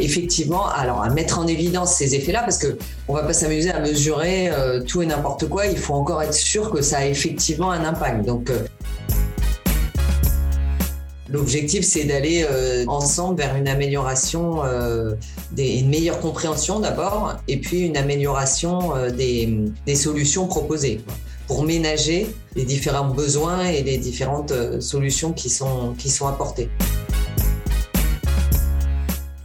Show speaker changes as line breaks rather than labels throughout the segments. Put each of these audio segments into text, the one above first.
effectivement alors, à mettre en évidence ces effets-là parce qu'on ne va pas s'amuser à mesurer tout et n'importe quoi. Il faut encore être sûr que ça a effectivement un impact. Donc, L'objectif, c'est d'aller euh, ensemble vers une amélioration, euh, des, une meilleure compréhension d'abord, et puis une amélioration euh, des, solutions proposées pour ménager les différents besoins et les différentes solutions qui sont, qui sont apportées.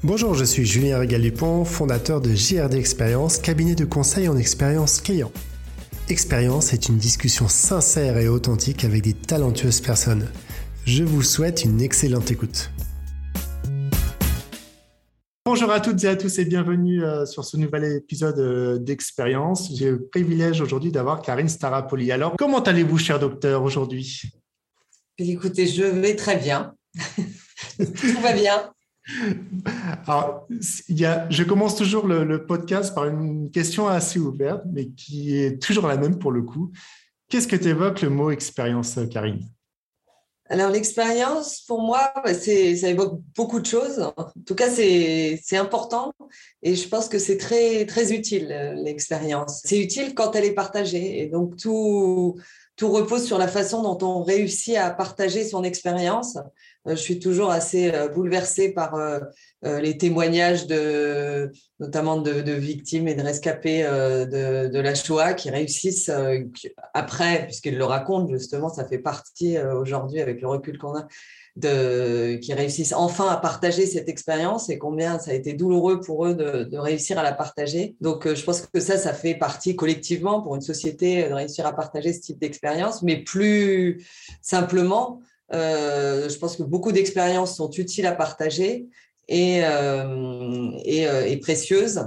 Bonjour, je suis Julien Régal-Dupont, fondateur de JRD Expérience, cabinet de conseil en expérience client. Expérience est une discussion sincère et authentique avec des talentueuses personnes. Je vous souhaite une excellente écoute. Bonjour à toutes et à tous et bienvenue euh, sur ce nouvel épisode euh, d'Expérience. J'ai le privilège aujourd'hui d'avoir Karine Starapoli. Alors, comment allez-vous, cher docteur, aujourd'hui?
Écoutez, je vais très bien. Tout va bien.
Alors, je commence toujours le, le, podcast par une question assez ouverte, mais qui est toujours la même pour le coup. Qu'est-ce que tu évoques le mot expérience, Karine?
Alors l'expérience, pour moi, ça évoque beaucoup de choses. En tout cas, c'est, c'est important et je pense que c'est très, très utile, l'expérience. C'est utile quand elle est partagée. Et donc, tout, tout repose sur la façon dont on réussit à partager son expérience. Euh, je suis toujours assez euh, bouleversée par euh, les témoignages de, notamment de, victimes et de rescapés de, de, la Shoah qui réussissent après, puisqu'ils le racontent justement, ça fait partie aujourd'hui avec le recul qu'on a, qui réussissent enfin à partager cette expérience et combien ça a été douloureux pour eux de, réussir à la partager. Donc, je pense que ça, ça fait partie collectivement pour une société de réussir à partager ce type d'expérience, mais plus simplement, euh, je pense que beaucoup d'expériences sont utiles à partager et, euh, et, euh, précieuses.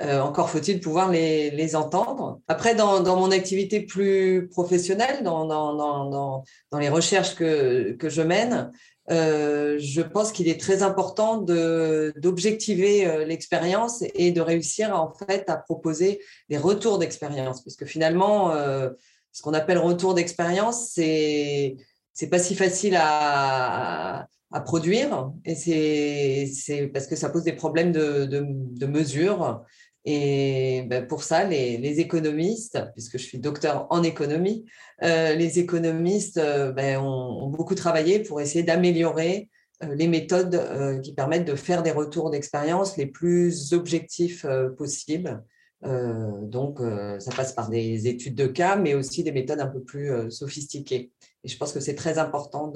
encore faut-il pouvoir les, entendre. Après, dans, dans, mon activité plus professionnelle, dans, dans, dans, dans les recherches que, que je mène, euh, je pense qu'il est très important d'objectiver l'expérience et de réussir en fait à proposer des retours d'expérience, puisque finalement, euh, ce qu'on appelle retour d'expérience, c'est c'est pas si facile à, à produire et c'est parce que ça pose des problèmes de, de mesure. Et ben pour ça, les, économistes, puisque je suis docteur en économie, euh, les économistes euh, ben, ont, beaucoup travaillé pour essayer d'améliorer euh, les méthodes qui permettent de faire des retours d'expérience les plus objectifs possibles. donc, ça passe par des études de cas, mais aussi des méthodes un peu plus sophistiquées. Et je pense que c'est très important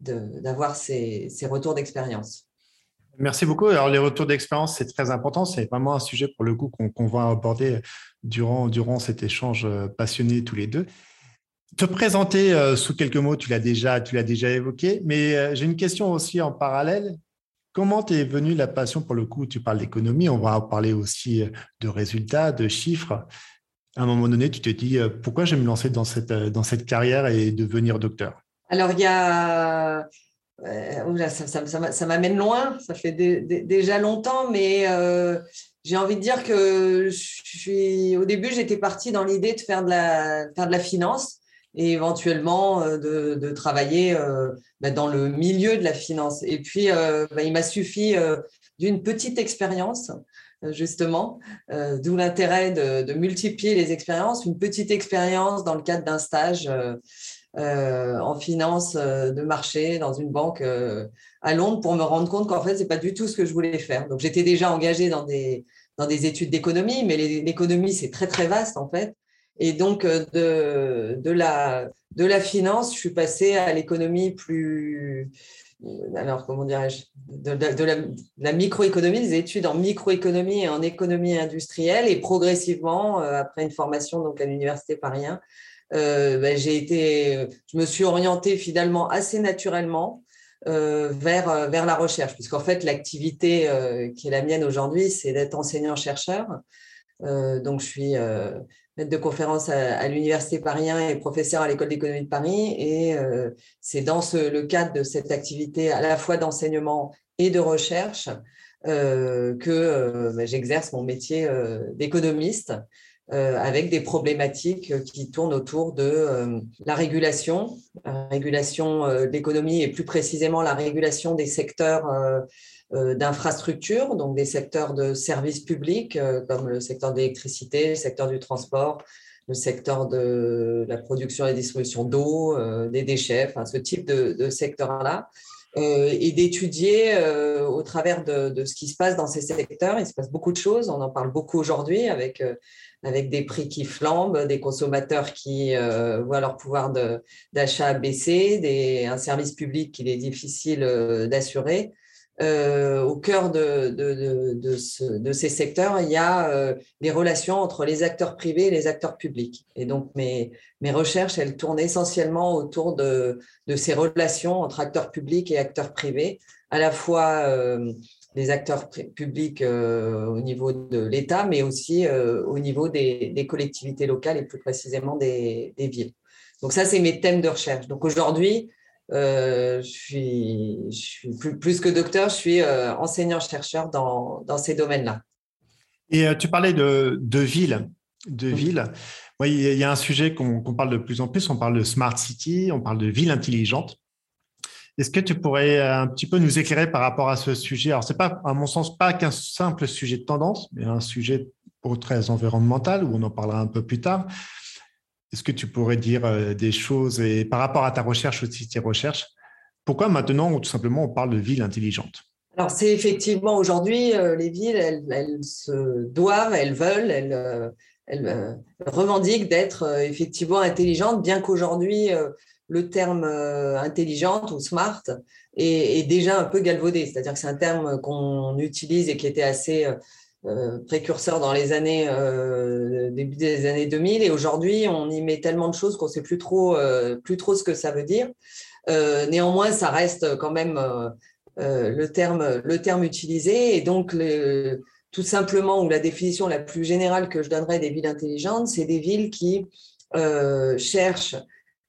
d'avoir de, ces, ces, retours d'expérience.
Merci beaucoup. Alors, les retours d'expérience, c'est très important. C'est vraiment un sujet, pour le coup, qu'on va aborder durant, durant cet échange euh, passionné tous les deux. Te présenter euh, sous quelques mots, tu l'as déjà, déjà évoqué, mais euh, j'ai une question aussi en parallèle. Comment t'es venue la passion pour le coup? Tu parles d'économie, on va parler aussi de résultats, de chiffres à un moment donné, tu te dis pourquoi je vais me lancer dans cette, dans cette carrière et devenir docteur?
Alors, il y a. Euh, ça, ça, ça, m'amène loin, ça fait déjà longtemps, mais j'ai envie de dire que je suis, au début, j'étais partie dans l'idée de faire de, la, finance et éventuellement de, de travailler bah, dans le milieu de la finance. Et puis, bah, il m'a suffi d'une petite expérience euh, justement, euh, d'où l'intérêt de, multiplier les expériences. Une petite expérience dans le cadre d'un stage euh, en finance de marché dans une banque à Londres pour me rendre compte qu'en fait, c'est pas du tout ce que je voulais faire. Donc, j'étais déjà engagée dans des, dans des études d'économie, mais l'économie, c'est très, très vaste en fait. Et donc, de, de, la, de la finance, je suis passée à l'économie plus, euh, alors comment dirais-je, de, la, microéconomie, des études en microéconomie et en économie industrielle, et progressivement, euh, après une formation donc à l'université Paris euh, ben, j'ai été, je me suis orientée finalement assez naturellement vers vers la recherche, puisqu'en fait l'activité qui est la mienne aujourd'hui, c'est d'être enseignant-chercheur. donc je suis maître de conférence à, l'Université Paris et professeur à l'École d'économie de Paris. Et euh, c'est dans le cadre de cette activité à la fois d'enseignement et de recherche euh, que euh, bah, j'exerce mon métier d'économiste. Avec des problématiques qui tournent autour de la régulation, la régulation de l'économie et plus précisément la régulation des secteurs d'infrastructures, donc des secteurs de services publics comme le secteur de l'électricité, le secteur du transport, le secteur de la production et distribution d'eau, des déchets, enfin ce type de, de secteur-là. Euh, et d'étudier euh, au travers de, ce qui se passe dans ces secteurs. Il se passe beaucoup de choses, on en parle beaucoup aujourd'hui avec, euh, avec des prix qui flambent, des consommateurs qui voient leur pouvoir d'achat baisser, des, un service public qu'il est difficile d'assurer. Euh, au cœur de, de, de, de, ces secteurs, il y a euh, les relations entre les acteurs privés et les acteurs publics. Et donc, mes, mes recherches, elles tournent essentiellement autour de, ces relations entre acteurs publics et acteurs privés, à la fois euh, les acteurs publics au niveau de l'État, mais aussi au niveau des, des, collectivités locales et plus précisément des, des villes. Donc ça, c'est mes thèmes de recherche. Donc aujourd'hui, euh, je suis, je suis plus, que docteur, je suis euh, enseignant-chercheur dans, dans, ces domaines-là.
Et euh, tu parlais de, de ville. De ville. il y a un sujet qu'on parle de plus en plus, on parle de smart city, on parle de ville intelligente. Est-ce que tu pourrais un petit peu nous éclairer par rapport à ce sujet? Alors, ce n'est pas, à mon sens, pas qu'un simple sujet de tendance, mais un sujet très environnemental, où on en parlera un peu plus tard. Est-ce que tu pourrais dire euh, des choses et par rapport à ta recherche aussi, tes recherches, pourquoi maintenant tout simplement on parle de ville intelligente
Alors c'est effectivement aujourd'hui euh, les villes, elles, se doivent, elles veulent, euh, elles revendiquent d'être effectivement intelligentes, bien qu'aujourd'hui le terme intelligente ou smart est, déjà un peu galvaudé, c'est-à-dire que c'est un terme qu'on utilise et qui était assez euh, précurseur dans les années euh, début des années 2000 et aujourd'hui on y met tellement de choses qu'on sait plus trop euh, plus trop ce que ça veut dire. néanmoins, ça reste quand même le terme le terme utilisé. Et donc tout simplement ou la définition la plus générale que je donnerais des villes intelligentes, c'est des villes qui cherchent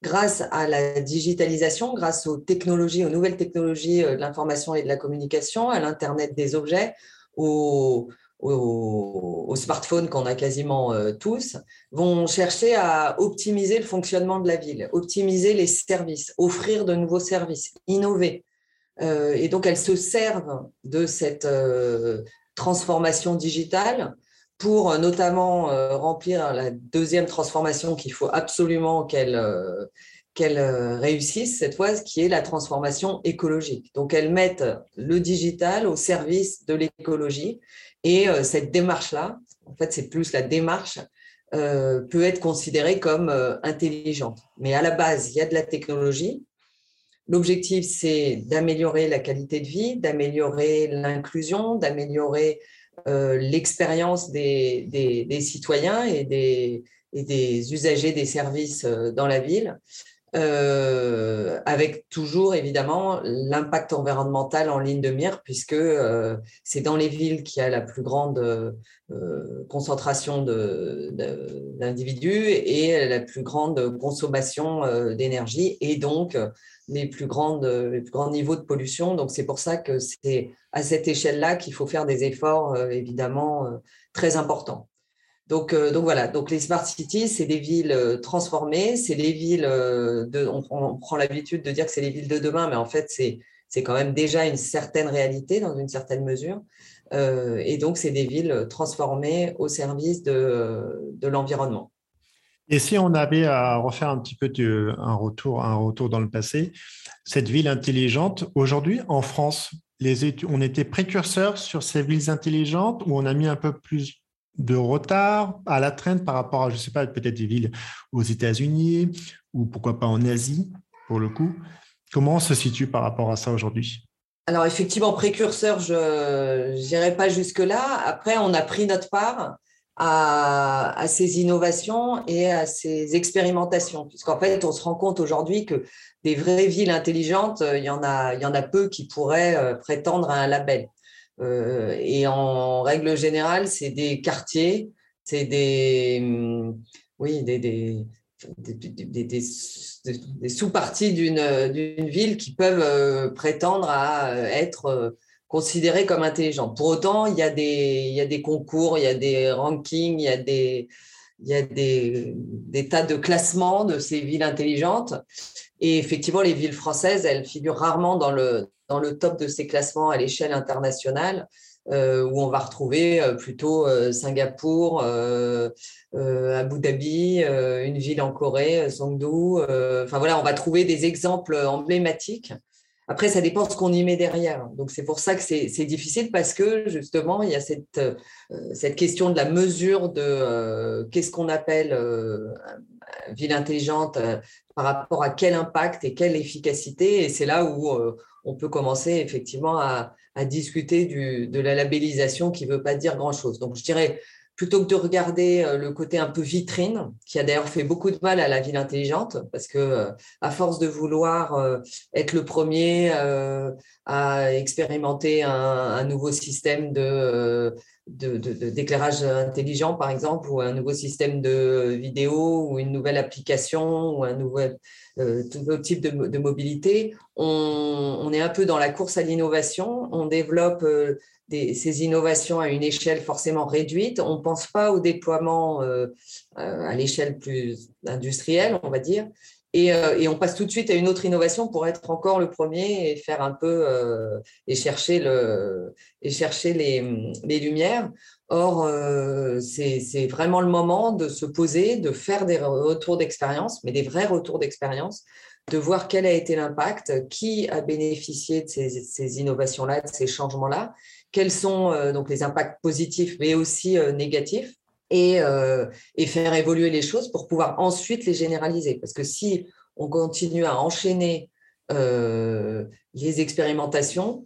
grâce à la digitalisation, grâce aux technologies, aux nouvelles technologies de l'information et de la communication, à l'Internet des objets, aux, aux, smartphones qu'on a quasiment euh, tous, vont chercher à optimiser le fonctionnement de la ville, optimiser les services, offrir de nouveaux services, innover. Euh, et donc, elles se servent de cette euh, transformation digitale pour notamment remplir la deuxième transformation qu'il faut absolument qu'elle qu'elles réussissent cette fois, qui est la transformation écologique. Donc, elles mettent le digital au service de l'écologie et euh, cette démarche-là, en fait, c'est plus la démarche, euh, peut être considérée comme euh, intelligente. Mais à la base, il y a de la technologie. L'objectif, c'est d'améliorer la qualité de vie, d'améliorer l'inclusion, d'améliorer l'expérience des, citoyens et des, et des usagers des services dans la ville. Euh, avec toujours évidemment l'impact environnemental en ligne de mire, puisque euh, c'est dans les villes qu'il y a la plus grande euh, concentration d'individus et la plus grande consommation d'énergie et donc les plus, grandes, les plus grands niveaux de pollution. Donc c'est pour ça que c'est à cette échelle-là qu'il faut faire des efforts évidemment très importants. Donc, euh, donc voilà, donc les smart cities, c'est des villes euh, transformées, c'est des villes euh, on, prend l'habitude de dire que c'est les villes de demain, mais en fait c'est quand même déjà une certaine réalité dans une certaine mesure, et donc c'est des villes transformées au service de, de l'environnement.
Et si on avait à refaire un petit peu un retour, un retour dans le passé, cette ville intelligente, aujourd'hui en France, on était précurseurs sur ces villes intelligentes ou on a mis un peu plus de retard à la traîne par rapport à, je ne sais pas, peut-être des villes aux États-Unis ou pourquoi pas en Asie, pour le coup. Comment on se situe par rapport à ça aujourd'hui?
Alors, effectivement, précurseur, je n'irai pas jusque-là. Après, on a pris notre part à, ces innovations et à ces expérimentations, puisqu'en fait, on se rend compte aujourd'hui que des vraies villes intelligentes, il y en a, il y en a peu qui pourraient euh, prétendre à un label. Euh, et en règle générale, c'est des quartiers, c'est des, hum, oui, des, sous-parties d'une ville qui peuvent euh, prétendre à euh, être considérées comme intelligentes. Pour autant, il y, a des, concours, il y a des rankings, il y a des, tas de classements de ces villes intelligentes. Et effectivement, les villes françaises, elles figurent rarement dans le, dans le top de ces classements à l'échelle internationale. Euh, où on va retrouver euh, plutôt euh, Singapour, Abu Dhabi, une ville en Corée, Songdo. Enfin voilà, on va trouver des exemples emblématiques. Après, ça dépend de ce qu'on y met derrière. Donc c'est pour ça que c'est difficile parce que justement, il y a cette, cette question de la mesure de qu'est-ce qu'on appelle ville intelligente par rapport à quel impact et quelle efficacité. Et c'est là où on peut commencer effectivement à, discuter de la labellisation qui ne veut pas dire grand-chose. Donc, je dirais, plutôt que de regarder euh, le côté un peu vitrine, qui a d'ailleurs fait beaucoup de mal à la ville intelligente, parce que euh, à force de vouloir euh, être le premier à expérimenter un, nouveau système d'éclairage intelligent, par exemple, ou un nouveau système de vidéo, ou une nouvelle application, ou un nouvel type de, mobilité. On, est un peu dans la course à l'innovation. On développe ces innovations à une échelle forcément réduite. On ne pense pas au déploiement euh, à l'échelle plus industrielle, on va dire. Et, on passe tout de suite à une autre innovation pour être encore le premier et faire un peu et chercher, le, et chercher les, les lumières. Or, euh, c'est vraiment le moment de se poser, de faire des retours d'expérience, mais des vrais retours d'expérience, de voir quel a été l'impact, qui a bénéficié de ces, innovations-là, de ces changements-là, quels sont euh, donc les impacts positifs, mais aussi euh, négatifs, et, et, faire évoluer les choses pour pouvoir ensuite les généraliser. Parce que si on continue à enchaîner les expérimentations,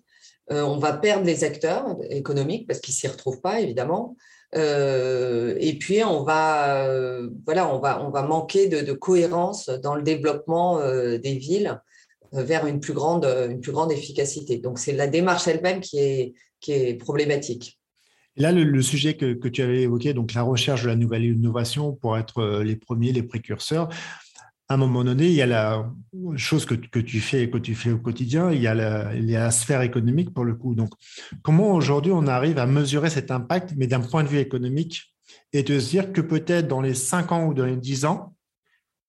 euh, on va perdre les acteurs économiques parce qu'ils s'y retrouvent pas évidemment. Euh, et puis on va, euh, voilà, on manquer de, cohérence dans le développement des villes vers une plus grande, une plus grande efficacité. Donc c'est la démarche elle-même qui est, qui est problématique.
Là, le, sujet que, que, tu avais évoqué, donc la recherche de la nouvelle innovation pour être les premiers, les précurseurs, à un moment donné, il y a la chose que, tu fais que tu fais au quotidien, il y, a la, sphère économique pour le coup. Donc, comment aujourd'hui on arrive à mesurer cet impact, mais d'un point de vue économique, et de se dire que peut-être dans les 5 ans ou dans les 10 ans,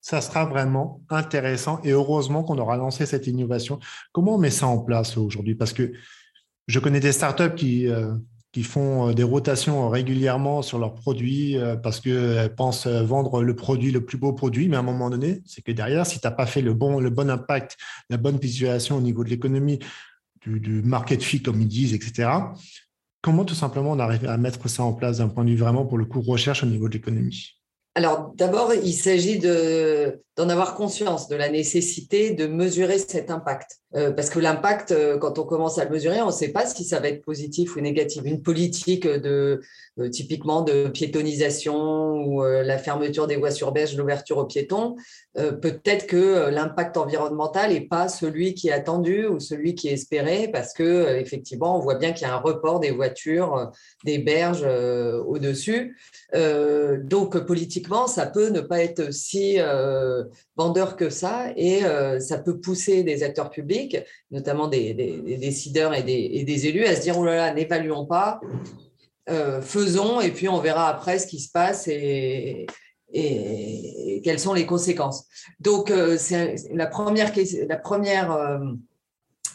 ça sera vraiment intéressant et heureusement qu'on aura lancé cette innovation. Comment on met ça en place aujourd'hui? Parce que je connais des startups qui, euh, font euh, des rotations régulièrement sur leurs produits euh, parce qu'elles pensent vendre le produit, le plus beau produit, mais à un moment donné, c'est que derrière, si tu n'as pas fait le bon, impact, la bonne visualisation au niveau de l'économie, du, market fit, comme ils disent, etc., comment tout simplement on arrive à mettre ça en place d'un point de vue vraiment pour le coup recherche au niveau de l'économie?
Alors, d'abord, il s'agit d'en avoir conscience de la nécessité de mesurer cet impact. Euh, parce que l'impact, euh, quand on commence à le mesurer, on ne sait pas si ça va être positif ou négatif. Une politique de euh, typiquement de piétonisation ou la fermeture des voies sur berge, l'ouverture aux piétons, peut-être que l'impact environnemental n'est pas celui qui est attendu ou celui qui est espéré, parce que effectivement, on voit bien qu'il y a un report des voitures, des berges au-dessus. donc, politiquement, ça peut ne pas être si vendeur que ça et ça peut pousser des acteurs publics notamment des, décideurs et des, élus, à se dire, oh là là, n'évaluons pas, euh, faisons, et puis on verra après ce qui se passe quelles sont les conséquences. Donc, euh, la première, la première euh,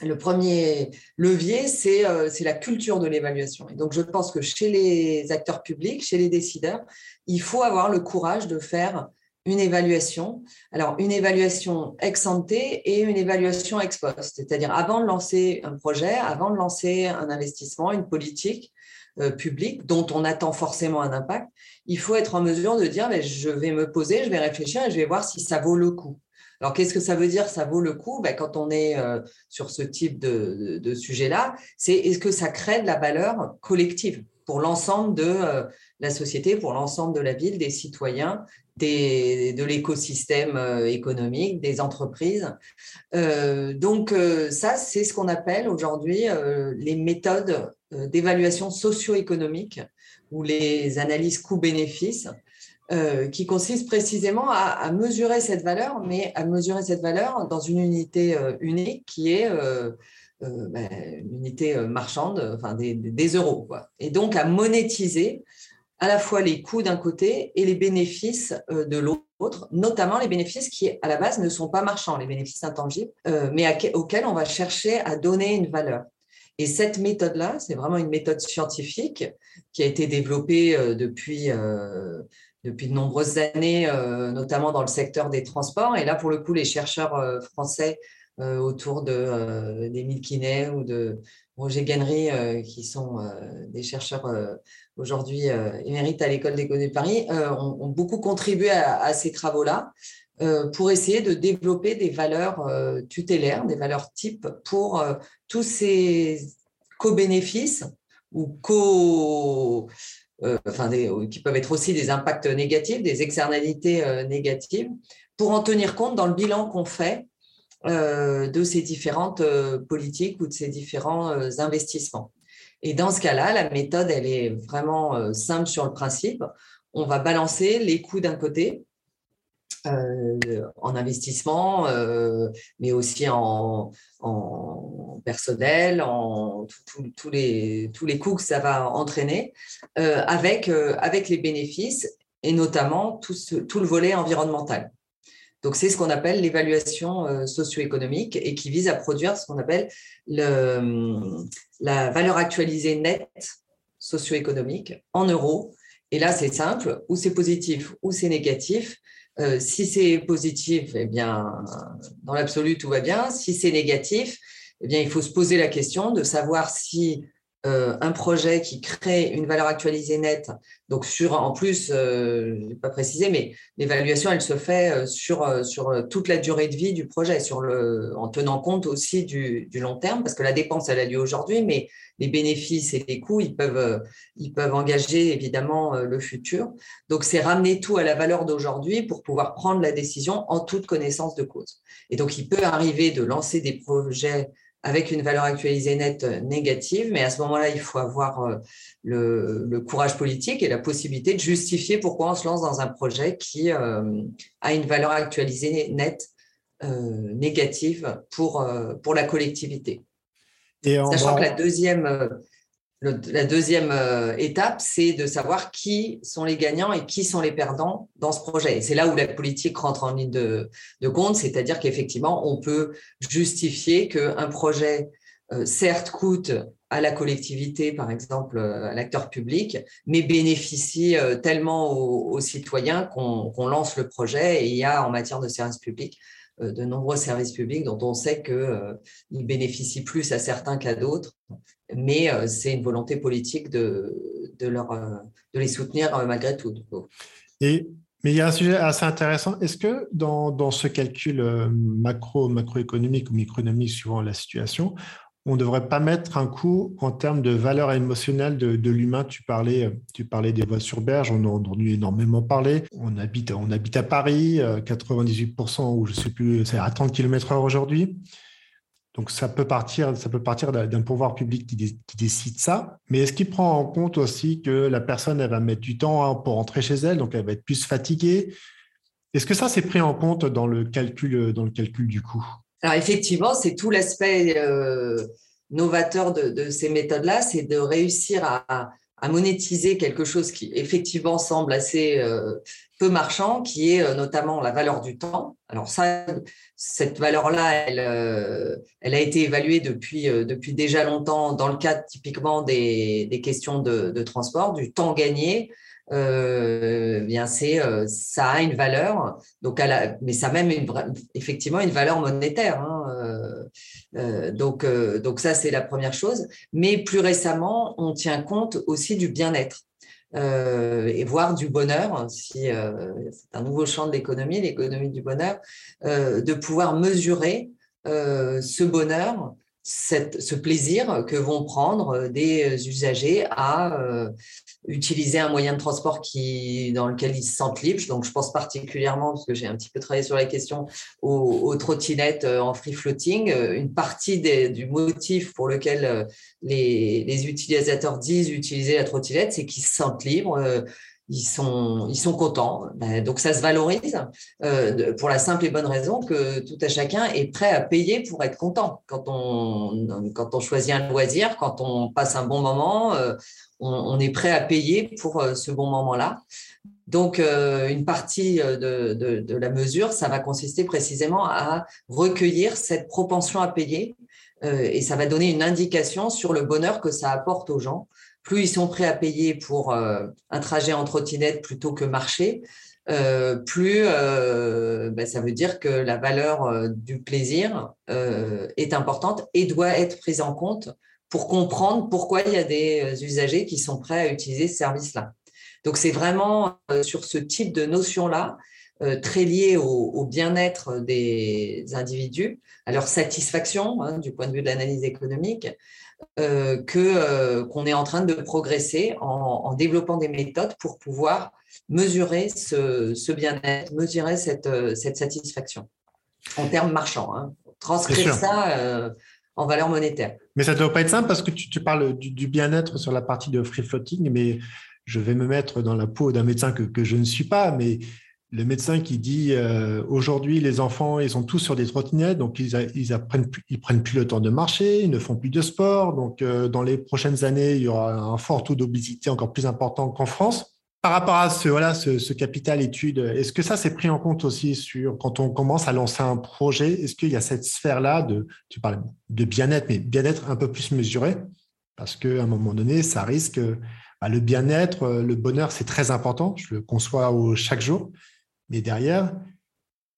le premier levier, c'est la culture de l'évaluation. Et donc, je pense que chez les acteurs publics, chez les décideurs, il faut avoir le courage de faire une évaluation. Alors, une évaluation ex ante et une évaluation ex post, c'est-à-dire avant de lancer un projet, avant de lancer un investissement, une politique euh, publique dont on attend forcément un impact, il faut être en mesure de dire mais je vais me poser, je vais réfléchir et je vais voir si ça vaut le coup. Alors, qu'est-ce que ça veut dire ça vaut le coup? Ben, Quand on est euh, sur ce type de, de sujet-là, c'est est-ce que ça crée de la valeur collective pour l'ensemble de euh, la société, pour l'ensemble de la ville, des citoyens, de l'écosystème euh, économique, des entreprises. Euh, donc ça, c'est ce qu'on appelle aujourd'hui les méthodes d'évaluation socio-économique ou les analyses coûts-bénéfices. qui consistent précisément à, mesurer cette valeur, mais à mesurer cette valeur dans une unité unique qui est euh, ben, une unité euh, marchande, enfin des, des euros. Quoi. Et donc à monétiser à la fois les coûts d'un côté et les bénéfices de l'autre, notamment les bénéfices qui, à la base, ne sont pas marchands, les bénéfices intangibles, mais auxquels on va chercher à donner une valeur. Et cette méthode-là, c'est vraiment une méthode scientifique qui a été développée euh, depuis, euh, depuis de nombreuses années, euh, notamment dans le secteur des transports. Et là, pour le coup, les chercheurs français autour de d'Émile Quinet ou de Roger Guenry, qui sont des chercheurs aujourd'hui émérites à l'École d'économie de Paris, ont, beaucoup contribué à ces travaux-là. Euh, pour essayer de développer des valeurs euh, tutélaires, des valeurs types pour euh, tous ces co-bénéfices ou co, enfin, qui peuvent être aussi des impacts négatifs, des externalités négatives, pour en tenir compte dans le bilan qu'on fait de ces différentes politiques ou de ces différents investissements. Et dans ce cas-là, la méthode, elle est vraiment simple sur le principe. On va balancer les coûts d'un côté, euh, en investissement, euh, mais aussi en, personnel, en tous les, coûts que ça va entraîner, euh, avec, avec les bénéfices et notamment tout le volet environnemental. Donc, c'est ce qu'on appelle l'évaluation socio-économique et qui vise à produire ce qu'on appelle le, la valeur actualisée nette socio-économique en euros. Et là, c'est simple, ou c'est positif ou c'est négatif. Euh, si c'est positif, eh bien, dans l'absolu, tout va bien. Si c'est négatif, eh bien, il faut se poser la question de savoir si euh, un projet qui crée une valeur actualisée nette, donc sur, en plus, euh, je n'ai pas précisé, mais l'évaluation, elle se fait sur, sur toute la durée de vie du projet, sur le, en tenant compte aussi du, du long terme, parce que la dépense, elle a lieu aujourd'hui, mais les bénéfices et les coûts, ils peuvent, euh, ils peuvent engager évidemment euh, le futur. Donc, c'est ramener tout à la valeur d'aujourd'hui pour pouvoir prendre la décision en toute connaissance de cause. Et donc, il peut arriver de lancer des projets avec une valeur actualisée nette négative, mais à ce moment-là, il faut avoir euh, le, courage politique et la possibilité de justifier pourquoi on se lance dans un projet qui a une valeur actualisée nette négative pour, pour la collectivité. Sachant que la deuxième, la deuxième euh, étape, c'est de savoir qui sont les gagnants et qui sont les perdants dans ce projet. Et c'est là où la politique rentre en ligne de, compte, c'est-à-dire qu'effectivement, on peut justifier qu'un projet, euh, certes, coûte à la collectivité, par exemple, à l'acteur public, mais bénéficie tellement aux, citoyens qu'on lance le projet. Et il y a, en matière de services publics, euh, de nombreux services publics dont on sait qu'ils euh, bénéficient plus à certains qu'à d'autres, mais euh, c'est une volonté politique de, de, leur, de les soutenir malgré tout.
Et, mais il y a un sujet assez intéressant. Est-ce que dans, dans ce calcul macro, macroéconomique ou microéconomique, suivant la situation, on ne devrait pas mettre un coup en termes de valeur émotionnelle de, l'humain. Tu parlais, des voies sur berge, on en a énormément parler. On habite, à Paris, 98% euh, ou je ne sais plus, c'est à 30 km/h aujourd'hui. Donc ça peut partir, ça peut partir d'un pouvoir public qui, décide ça. Mais est-ce qu'il prend en compte aussi que la personne elle va mettre du temps hein, pour rentrer chez elle, donc elle va être plus fatiguée? Est-ce que ça c'est pris en compte dans le calcul, dans le calcul du coût?
Alors effectivement, c'est tout l'aspect euh, novateur de, ces méthodes-là, c'est de réussir à, monétiser quelque chose qui effectivement semble assez euh, peu marchand, qui est euh, notamment la valeur du temps. Alors ça, cette valeur-là, elle, a été évaluée depuis, depuis déjà longtemps dans le cadre typiquement des, questions de, transport, du temps gagné, euh, bien c'est euh, ça a une valeur. Donc mais ça a même effectivement une valeur monétaire hein, euh, donc donc ça c'est la première chose. Mais plus récemment on tient compte aussi du bien-être et voire du bonheur, si c'est un nouveau champ de l'économie, l'économie du bonheur, de pouvoir mesurer ce bonheur ce plaisir que vont prendre des usagers à euh, utiliser un moyen de transport qui, dans lequel ils se sentent libres. Donc, je pense particulièrement, parce que j'ai un petit peu travaillé sur la question, aux, trottinettes euh, en free floating. Euh, une partie du motif pour lequel les, utilisateurs disent utiliser la trottinette, c'est qu'ils se sentent libres. Ils sont, ils sont contents. Ben, donc ça se valorise euh, pour la simple et bonne raison que tout à chacun est prêt à payer pour être content. Quand on, quand on choisit un loisir, quand on passe un bon moment, euh, on, est prêt à payer pour euh, ce bon moment-là. Donc, une partie de, de, de, la mesure, ça va consister précisément à recueillir cette propension à payer et ça va donner une indication sur le bonheur que ça apporte aux gens plus ils sont prêts à payer pour euh, un trajet en trottinette plutôt que marcher, euh, plus euh, ben, ça veut dire que la valeur du plaisir est importante et doit être prise en compte pour comprendre pourquoi il y a des usagers qui sont prêts à utiliser ce service-là. Donc c'est vraiment sur ce type de notion-là, très lié au, bien-être des individus, à leur satisfaction hein, du point de vue de l'analyse économique, euh, que euh, qu'on est en train de progresser en, développant des méthodes pour pouvoir mesurer ce, bien-être, mesurer cette, euh, cette satisfaction en termes marchands, hein. transcrire ça en valeur monétaire.
Mais ça ne doit pas être simple parce que tu, parles du, bien-être sur la partie de free floating, mais je vais me mettre dans la peau d'un médecin que, que je ne suis pas, mais le médecin qui dit euh, aujourd'hui les enfants ils sont tous sur des trottinettes donc ils, ils apprennent ils prennent plus le temps de marcher ils ne font plus de sport. Donc euh, dans les prochaines années il y aura un fort taux d'obésité encore plus important qu'en France. Par rapport à ce voilà ce, capital étude est-ce que ça c'est pris en compte aussi sur quand on commence à lancer un projet est-ce qu'il y a cette sphère là de tu parles de bien-être mais bien-être un peu plus mesuré? Parce qu'à un moment donné ça risque bah, le bien-être le bonheur c'est très important je le conçois au, chaque jour mais derrière,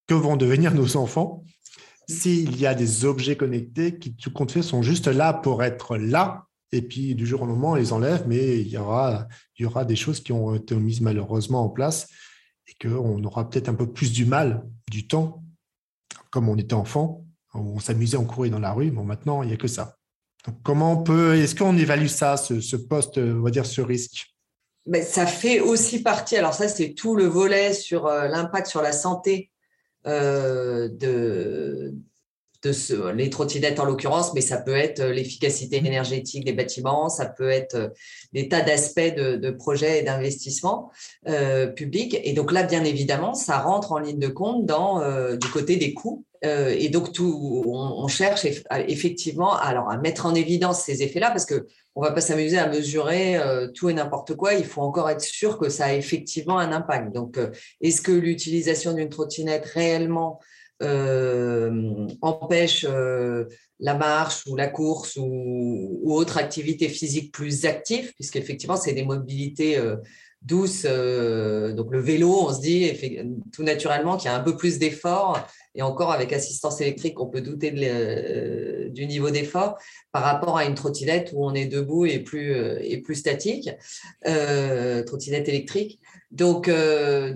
que vont devenir nos enfants s'il y a des objets connectés qui, tout compte fait, sont juste là pour être là, et puis du jour au lendemain, on les enlève, mais il y aura, il y aura des choses qui ont été mises malheureusement en place et qu'on aura peut-être un peu plus du mal, du temps, comme on était enfant, on s'amusait, on courait dans la rue, mais maintenant, il n'y a que ça. Donc, comment on peut, est-ce qu'on évalue ça, ce, ce poste, on va dire, ce risque?
Ben, ça fait aussi partie, alors ça c'est tout le volet sur euh, l'impact sur la santé euh, de, de ce, les trottinettes en l'occurrence, mais ça peut être euh, l'efficacité énergétique des bâtiments, ça peut être des tas d'aspects de, de, projets et d'investissements publics. Et donc là, bien évidemment, ça rentre en ligne de compte dans, du côté des coûts euh, et donc, tout, on, cherche effectivement alors, à mettre en évidence ces effets-là parce qu'on ne va pas s'amuser à mesurer euh, tout et n'importe quoi. Il faut encore être sûr que ça a effectivement un impact. Donc, euh, est-ce que l'utilisation d'une trottinette réellement empêche la marche ou la course ou, autre activité physique plus active, puisqu'effectivement, c'est des mobilités douces. donc, le vélo, on se dit tout naturellement qu'il y a un peu plus d'effort et encore avec assistance électrique, on peut douter euh, du niveau d'effort par rapport à une trottinette où on est debout et plus, euh, et plus statique, euh, trottinette électrique. Donc,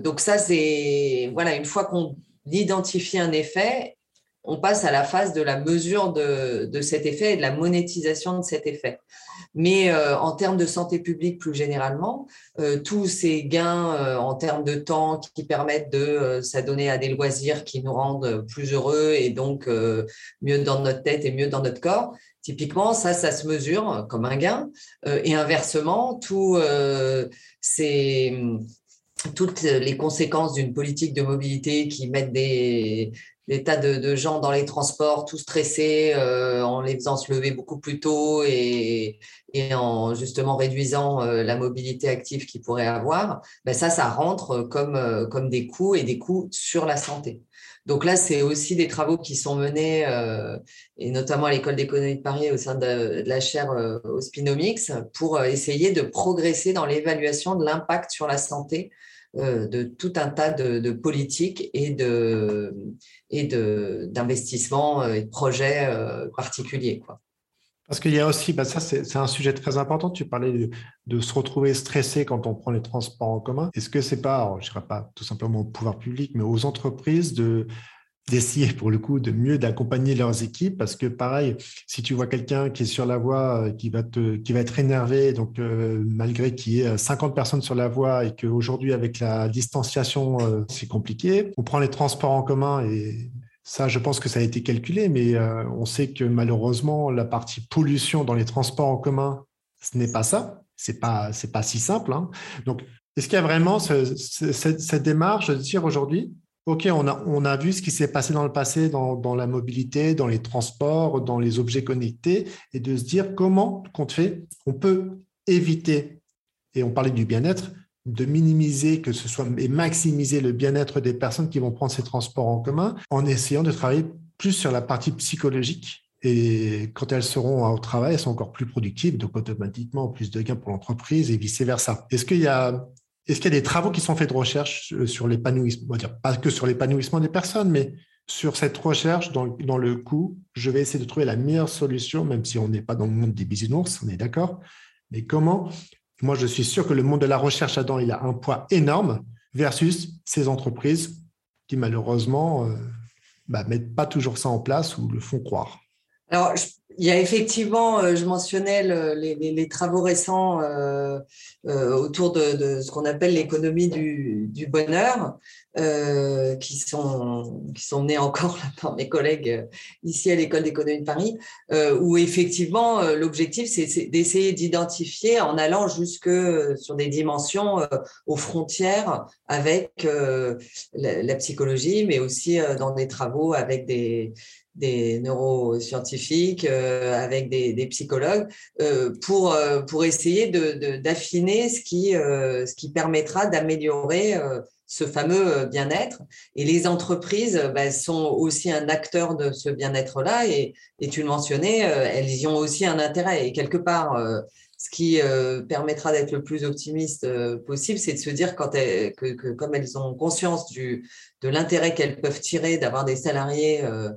donc ça, c'est voilà, une fois qu'on identifie un effet, on passe à la phase de la mesure de, de cet effet et de la monétisation de cet effet. Mais euh, en termes de santé publique plus généralement, euh, tous ces gains euh, en termes de temps qui permettent de s'adonner à des loisirs qui nous rendent plus heureux et donc mieux dans notre tête et mieux dans notre corps, typiquement, ça, ça se mesure comme un gain. et inversement, tout, c'est toutes les conséquences d'une politique de mobilité qui mettent des, tas de, gens dans les transports, tout stressés, euh, en les faisant se lever beaucoup plus tôt et, en justement réduisant euh, la mobilité active qu'ils pourraient avoir, ben ça, ça rentre comme, euh, comme des coûts et des coûts sur la santé. Donc là, c'est aussi des travaux qui sont menés, et notamment à l'école d'économie de Paris au sein de, de la chaire Ospinomics, pour essayer de progresser dans l'évaluation de l'impact sur la santé de tout un tas de, politiques et de et d'investissements euh, et de projets euh, particuliers. Quoi.
Parce qu'il y a aussi, bah ça c'est un sujet très important, tu parlais de, se retrouver stressé quand on prend les transports en commun. Est-ce que c'est pas, je ne dirais pas tout simplement au pouvoir public, mais aux entreprises de, d'essayer pour le coup de mieux d'accompagner leurs équipes parce que pareil si tu vois quelqu'un qui est sur la voie euh, qui va te qui va être énervé donc euh, malgré qu'il y ait 50 personnes sur la voie et qu'aujourd'hui avec la distanciation euh, c'est compliqué on prend les transports en commun et ça, je pense que ça a été calculé, mais on sait que malheureusement, la partie pollution dans les transports en commun, ce n'est pas ça. C'est pas, c'est pas si simple. Hein. Donc, Est-ce qu'il y a vraiment cette, démarche de dire aujourd'hui, OK, on a, on a vu ce qui s'est passé dans le passé dans, dans, la mobilité, dans les transports, dans les objets connectés, et de se dire comment, compte fait, on peut éviter, et on parlait du bien-être, de minimiser que ce soit et maximiser le bien-être des personnes qui vont prendre ces transports en commun en essayant de travailler plus sur la partie psychologique. Et quand elles seront au travail, elles sont encore plus productives, donc automatiquement plus de gains pour l'entreprise et vice-versa. Est-ce qu'il y a est-ce qu'il y a des travaux qui sont faits de recherche euh, sur l'épanouissement, on va dire pas que sur l'épanouissement des personnes, mais sur cette recherche dans, le coût, je vais essayer de trouver la meilleure solution, même si on n'est pas dans le monde des bisounours, on est d'accord. Mais comment Moi, je suis sûr que le monde de la recherche là-dedans, il a un poids énorme versus ces entreprises qui malheureusement ne euh, bah, mettent pas toujours ça en place ou le font croire.
Il y a effectivement, euh, je mentionnais les, travaux récents euh, euh, autour de, ce qu'on appelle l'économie du, bonheur, qui, sont, qui sont nés encore par mes collègues ici à l'école d'économie de Paris, où effectivement l'objectif c'est d'essayer d'identifier en allant jusque sur des dimensions aux frontières avec la, psychologie, mais aussi dans des travaux avec des, neuroscientifiques, euh, avec des, psychologues, euh, pour, euh, pour essayer d'affiner ce, qui, ce qui permettra d'améliorer ce fameux bien-être. Et les entreprises bah, sont aussi un acteur de ce bien-être-là. Et, et, tu le mentionnais, elles y ont aussi un intérêt. Et quelque part, ce qui permettra d'être le plus optimiste possible, c'est de se dire quand que, comme elles ont conscience du, de l'intérêt qu'elles peuvent tirer d'avoir des salariés euh,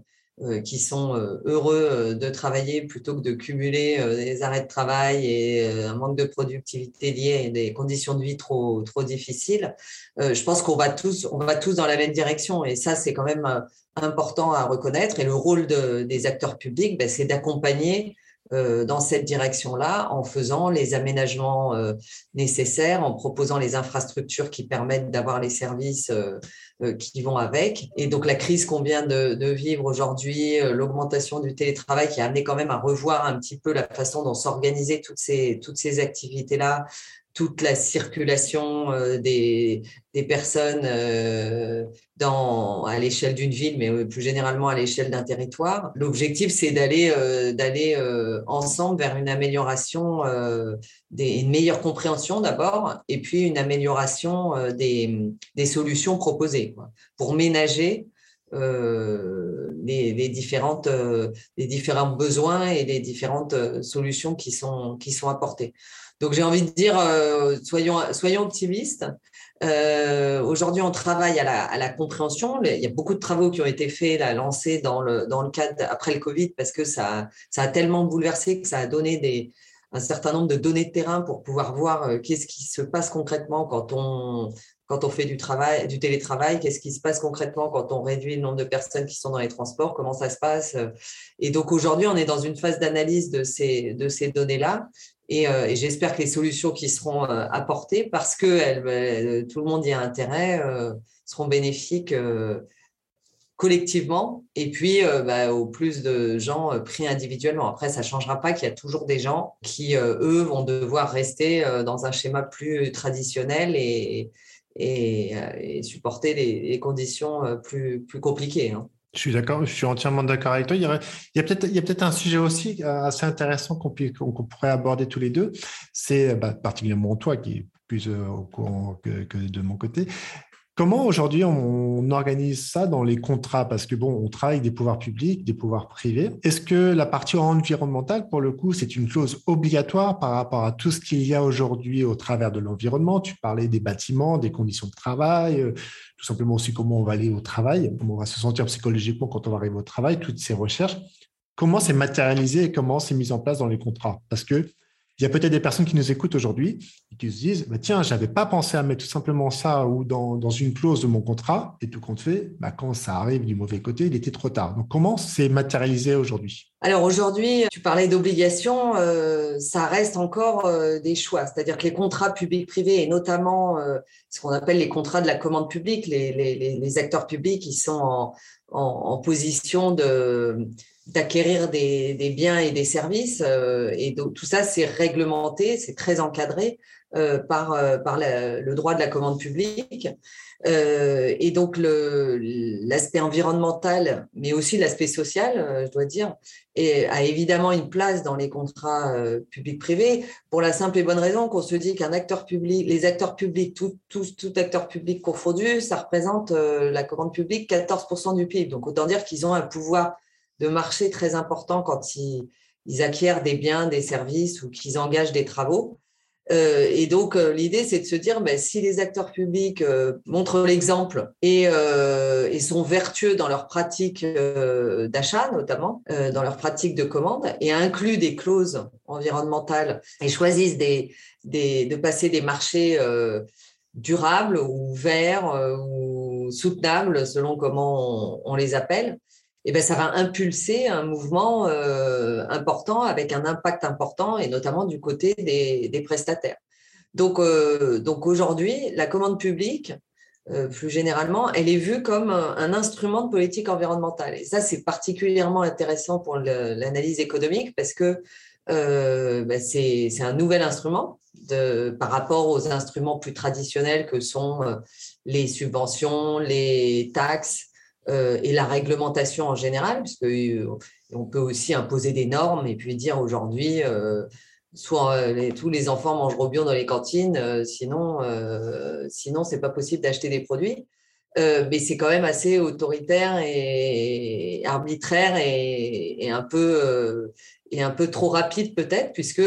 qui sont euh, heureux euh, de travailler plutôt que de cumuler des arrêts de travail et un manque de productivité lié à des conditions de vie trop, trop difficiles. Je pense qu'on va tous, on va tous dans la même direction et ça, c'est quand même important à reconnaître. Et le rôle de, des acteurs publics, ben, c'est d'accompagner dans cette direction-là en faisant les aménagements nécessaires, en proposant les infrastructures qui permettent d'avoir les services euh, qui vont avec. Et donc la crise qu'on vient de, vivre aujourd'hui, euh, l'augmentation du télétravail qui a amené quand même à revoir un petit peu la façon dont s'organiser toutes ces, toutes ces activités-là, toute la circulation euh, des, personnes euh, à l'échelle d'une ville, mais plus généralement à l'échelle d'un territoire. L'objectif, c'est d'aller euh, d'aller ensemble vers une amélioration, des, une meilleure compréhension d'abord, et puis une amélioration des, des solutions proposées pour ménager les, les, différentes, les différents besoins et les différentes solutions qui sont, qui sont apportées. Donc j'ai envie de dire, euh, soyons, soyons optimistes. Euh, aujourd'hui, on travaille à la, à la, compréhension. Il y a beaucoup de travaux qui ont été faits, là, lancés dans le, dans le cadre après le Covid, parce que ça, ça a tellement bouleversé que ça a donné des, un certain nombre de données de terrain pour pouvoir voir euh, qu'est-ce qui se passe concrètement quand on, quand on fait du travail, du télétravail, qu'est-ce qui se passe concrètement quand on réduit le nombre de personnes qui sont dans les transports, comment ça se passe? Et donc aujourd'hui, on est dans une phase d'analyse de ces, de ces données-là. Euh, et, j'espère que les solutions qui seront euh, apportées, parce que euh, tout le monde y a intérêt, seront bénéfiques collectivement et puis bah, au plus de gens pris individuellement. Après, ça ne changera pas qu'il y a toujours des gens qui, eux, vont devoir rester dans un schéma plus traditionnel et, et, supporter les, conditions plus, plus compliquées. Hein.
Je suis d'accord, je suis entièrement d'accord avec toi. Il y, a peut-être, il peut-être un sujet aussi euh, assez intéressant qu'on, pourrait aborder tous les deux. C'est bah, particulièrement toi qui es plus euh, au courant que, de mon côté. Comment aujourd'hui on organise ça dans les contrats? Parce que bon, on travaille des pouvoirs publics, des pouvoirs privés. Est-ce que la partie environnementale, pour le coup, c'est une clause obligatoire par rapport à tout ce qu'il y a aujourd'hui au travers de l'environnement? Tu parlais des bâtiments, des conditions de travail, euh, tout simplement aussi comment on va aller au travail, comment on va se sentir psychologiquement quand on va arriver au travail, toutes ces recherches. Comment c'est matérialisé et comment c'est mis en place dans les contrats? Parce que il y a peut-être des personnes qui nous écoutent aujourd'hui et qui se disent bah, Tiens, je n'avais pas pensé à mettre tout simplement ça ou dans, une clause de mon contrat. Et tout compte fait, bah, quand ça arrive du mauvais côté, il était trop tard. Donc, comment c'est matérialisé aujourd'hui?
Alors aujourd'hui, tu parlais d'obligations, euh, ça reste encore euh, des choix. C'est-à-dire que les contrats publics-privés, et notamment euh, ce qu'on appelle les contrats de la commande publique, les, acteurs publics, qui sont en position de, d'acquérir des, biens et des services. et donc, tout ça, c'est réglementé, c'est très encadré par, par le droit de la commande publique. Euh, et donc, l'aspect environnemental, mais aussi l'aspect social, euh, je dois dire, a évidemment une place dans les contrats euh, publics-privés pour la simple et bonne raison qu'on se dit qu'un acteur public, les acteurs publics, tout, tout, tout acteur public confondu, ça représente la commande publique 14% du PIB. Donc, autant dire qu'ils ont un pouvoir de marché très important quand ils, acquièrent des biens, des services ou qu'ils engagent des travaux. Euh, et donc, euh, l'idée, c'est de se dire, ben, si les acteurs publics euh, montrent l'exemple et, sont vertueux dans leur pratique d'achat, notamment, dans leur pratique de commande, et incluent des clauses environnementales et choisissent de passer des marchés durables ou verts ou soutenables, selon comment on les appelle, eh ben, ça va impulser un mouvement euh, important avec un impact important et notamment du côté des, prestataires. Donc, euh, donc aujourd'hui, la commande publique, euh, plus généralement, elle est vue comme un instrument de politique environnementale. Et ça, c'est particulièrement intéressant pour l'analyse économique parce que ben, c'est un nouvel instrument par rapport aux instruments plus traditionnels que sont les subventions, les taxes, et la réglementation en général, puisque euh, on peut aussi imposer des normes et puis dire aujourd'hui, euh, soit tous les enfants mangent bio dans les cantines, sinon, sinon c'est pas possible d'acheter des produits. mais c'est quand même assez autoritaire et arbitraire et, un peu et un peu trop rapide peut-être, puisque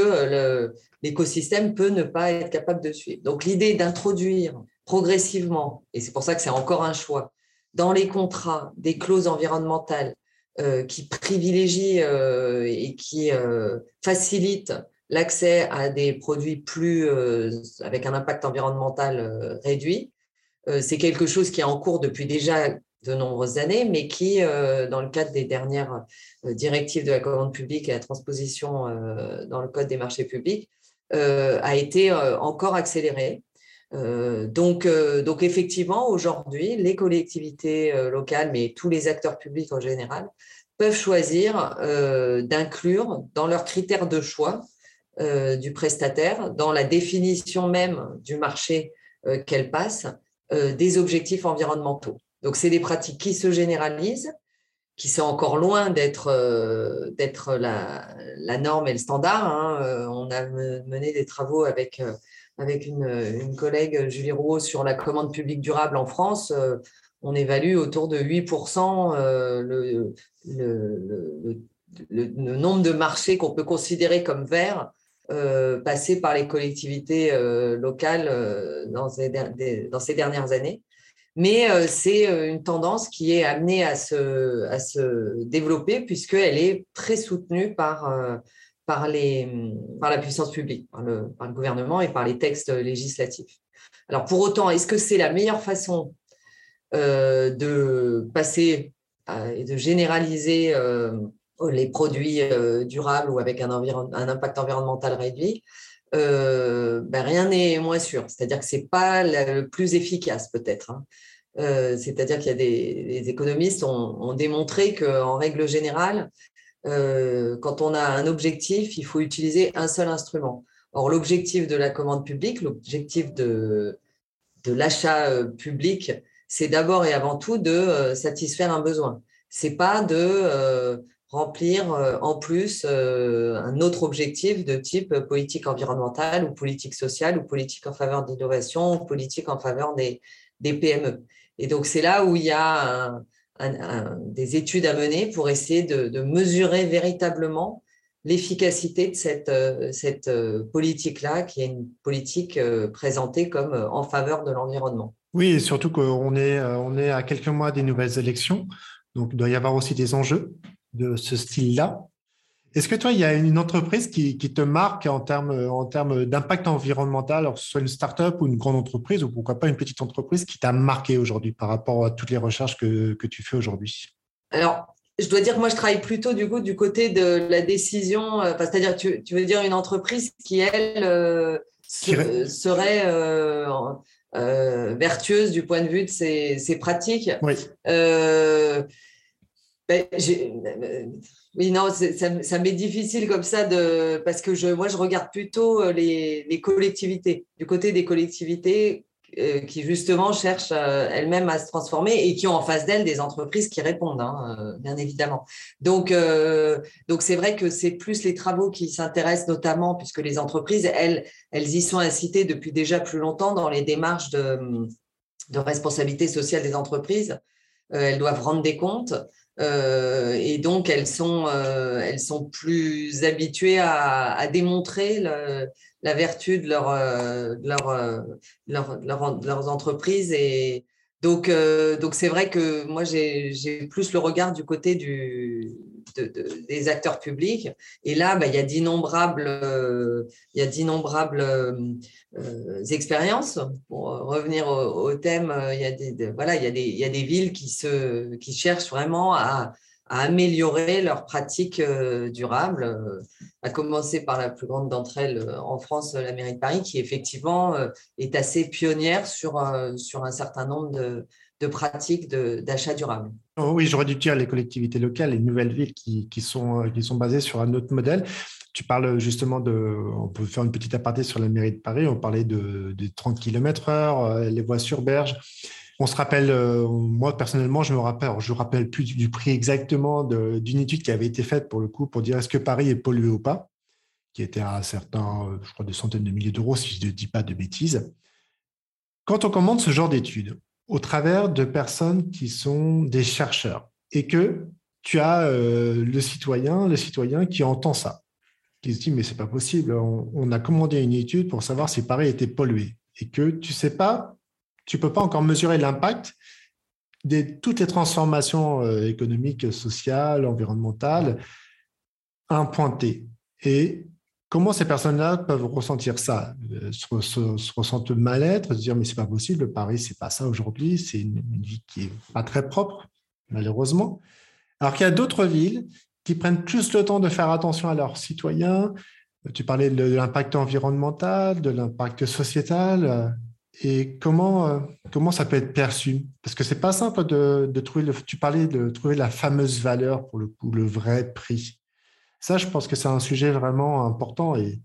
l'écosystème peut ne pas être capable de suivre. Donc l'idée d'introduire progressivement, et c'est pour ça que c'est encore un choix, dans les contrats des clauses environnementales euh, qui privilégient euh, et qui euh, facilitent l'accès à des produits plus avec un impact environnemental réduit. c'est quelque chose qui est en cours depuis déjà de nombreuses années, mais qui, dans le cadre des dernières directives de la commande publique et la transposition dans le Code des marchés publics, a été encore accéléré. Euh, donc, euh, donc, effectivement, aujourd'hui, les collectivités euh, locales, mais tous les acteurs publics en général, peuvent choisir d'inclure dans leurs critères de choix du prestataire, dans la définition même du marché qu'elle passe, des objectifs environnementaux. Donc, c'est des pratiques qui se généralisent, qui sont encore loin d'être d'être la, norme et le standard. Hein. On a mené des travaux avec avec une, collègue, Julie Rouault, sur la commande publique durable en France, euh, on évalue autour de 8% euh, le, nombre de marchés qu'on peut considérer comme verts euh, passés par les collectivités locales dans ces, dans, ces, dernières années. Mais c'est une tendance qui est amenée à se, à se développer puisqu'elle est très soutenue par par, la puissance publique, par le, gouvernement et par les textes législatifs. Alors pour autant, est-ce que c'est la meilleure façon euh, de passer et de généraliser euh, les produits euh, durables ou avec un, impact environnemental réduit ben Rien n'est moins sûr. C'est-à-dire que ce n'est pas le plus efficace peut-être. Hein. C'est-à-dire qu'il y a des, des économistes ont, ont démontré qu'en règle générale, euh, quand on a un objectif, il faut utiliser un seul instrument. Or, l'objectif de la commande publique, l'objectif de, de l'achat euh, public, c'est d'abord et avant tout de euh, satisfaire un besoin. C'est pas de remplir en plus un autre objectif de type politique environnementale ou politique sociale ou politique en faveur d'innovation ou politique en faveur des, des PME. Et donc, c'est là où il y a un, des études à mener pour essayer de, mesurer véritablement l'efficacité de cette, euh, euh, politique-là, qui est une politique euh, présentée comme en faveur de l'environnement.
Oui, et surtout qu'on est, on est à quelques mois des nouvelles élections, donc il doit y avoir aussi des enjeux de ce style-là. Est-ce que toi, il y a une entreprise qui, te marque en termes, en termes d'impact environnemental, alors que ce soit une start-up ou une grande entreprise, ou pourquoi pas une petite entreprise qui t'a marqué aujourd'hui par rapport à toutes les recherches que, tu fais aujourd'hui?
Alors, je dois dire que moi, je travaille plutôt du coup du côté de la décision, euh, c'est-à-dire, tu, tu, veux dire une entreprise qui, elle, euh, serait euh, vertueuse du point de vue de ses, ses pratiques?
Oui
Ben, oui, non, ça, m'est difficile comme ça parce que je, moi, je regarde plutôt les, les collectivités. Du côté des collectivités, euh, qui justement cherchent euh, elles-mêmes à se transformer et qui ont en face d'elles des entreprises qui répondent, hein, euh, bien évidemment. Donc, c'est vrai que c'est plus les travaux qui s'intéressent notamment, puisque les entreprises, elles, elles y sont incitées depuis déjà plus longtemps dans les démarches de responsabilité sociale des entreprises. elles doivent rendre des comptes. Et donc, elles sont, elles sont plus habituées à, à démontrer la vertu de, leur, euh, leur, euh, leur, leurs entreprises. Et donc, euh, donc c'est vrai que moi, j'ai plus le regard du côté du, des acteurs publics. Et là, bah, il y a d'innombrables, il y a d'innombrables expériences. Pour revenir au, thème, il y a des, voilà, il y a des, il y a des villes qui se, qui cherchent vraiment à à améliorer leurs pratiques euh, durables, euh, à commencer par la plus grande d'entre elles euh, en France, la mairie de Paris, qui effectivement est assez pionnière sur, sur un certain nombre de, de pratiques d'achat durable.
Oh oui, j'aurais dû dire les collectivités locales, les nouvelles villes qui, sont, qui sont basées sur un autre modèle. Tu parles justement de, on peut faire une petite aparté sur la mairie de Paris, on parlait de, de 30 km/h, les voies sur berge. On se rappelle, euh, moi personnellement, je me rappelle, je me rappelle plus du, prix exactement d'une étude qui avait été faite pour le coup pour dire est-ce que Paris est pollué ou pas, qui était à certains, euh, je crois, des centaines de milliers d'euros si je ne dis pas de bêtises. Quand on commande ce genre d'études au travers de personnes qui sont des chercheurs et que tu as euh, le citoyen, le citoyen qui entend ça, qui se dit mais c'est pas possible, on, a commandé une étude pour savoir si Paris était pollué et que tu sais pas tu peux pas encore mesurer l'impact de toutes les transformations euh, économiques, sociales, environnementales impointées. Et comment ces personnes-là peuvent ressentir ça? Euh, se, ressentent mal-être, se dire mais c'est pas possible, Paris c'est pas ça aujourd'hui, c'est une, vie qui est pas très propre malheureusement. Alors qu'il y a d'autres villes qui prennent plus le temps de faire attention à leurs citoyens. Tu parlais de l'impact environnemental, de l'impact sociétal, et comment, euh, comment ça peut être perçu? Parce que c'est pas simple de, de trouver, le, tu parlais de trouver la fameuse valeur pour le coup, le vrai prix. Ça, je pense que c'est un sujet vraiment important et,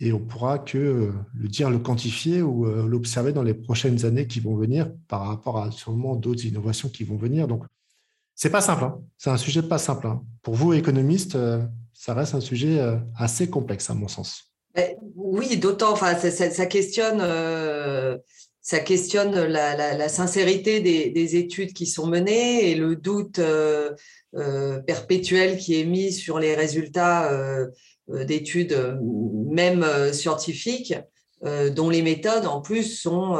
et on pourra que euh, le dire, le quantifier ou euh, l'observer dans les prochaines années qui vont venir par rapport à sûrement d'autres innovations qui vont venir. Donc, c'est pas simple. Hein. C'est un sujet pas simple. Hein. Pour vous, économistes, ça reste un sujet assez complexe à mon sens.
Oui, d'autant. Enfin, ça, questionne, euh, ça questionne la, sincérité des, études qui sont menées et le doute euh, euh, perpétuel qui est mis sur les résultats d'études, même scientifiques, dont les méthodes en plus sont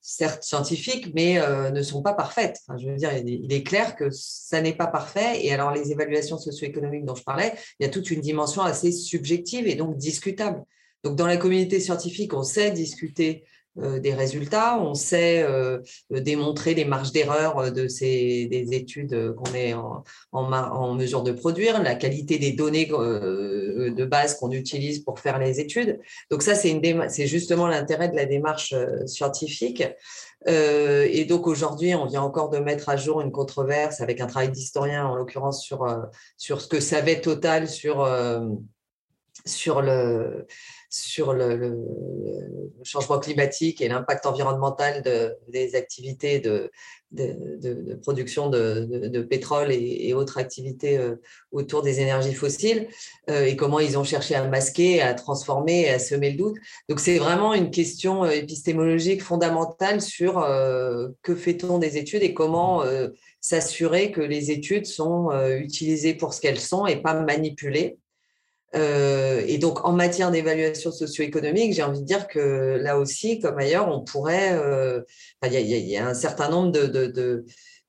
certes scientifiques, mais euh, ne sont pas parfaites. je veux dire, il est, clair que ça n'est pas parfait. Et alors, les évaluations socio-économiques dont je parlais, il y a toute une dimension assez subjective et donc discutable. Donc, dans la communauté scientifique, on sait discuter euh, des résultats, on sait euh, démontrer les marges d'erreur euh, de ces des études qu'on est en, en, mesure de produire, la qualité des données de base qu'on utilise pour faire les études. Donc ça, c'est c'est justement l'intérêt de la démarche scientifique. et donc aujourd'hui, on vient encore de mettre à jour une controverse avec un travail d'historien, en l'occurrence sur sur ce que savait Total sur sur le sur le, changement climatique et l'impact environnemental de, des activités de, de, production de, pétrole et, autres activités euh, autour des énergies fossiles euh, et comment ils ont cherché à masquer, à transformer, à semer le doute. Donc c'est vraiment une question euh, épistémologique fondamentale sur que fait-on des études et comment s'assurer que les études sont utilisées pour ce qu'elles sont et pas manipulées. Euh, et donc, en matière d'évaluation socio-économique, j'ai envie de dire que là aussi, comme ailleurs, on pourrait. Euh, il y, a un certain nombre de,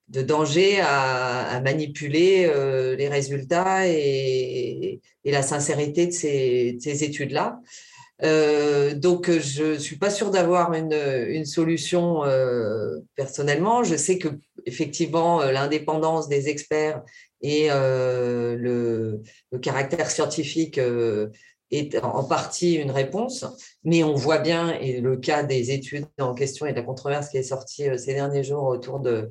dangers à, manipuler euh, les résultats et, la sincérité de ces, études-là. Donc, je suis pas sûre d'avoir une, une, solution personnellement. Je sais que effectivement, l'indépendance des experts et euh, le, caractère scientifique euh, est en partie une réponse, mais on voit bien, et le cas des études en question et de la controverse qui est sortie euh, ces derniers jours autour de,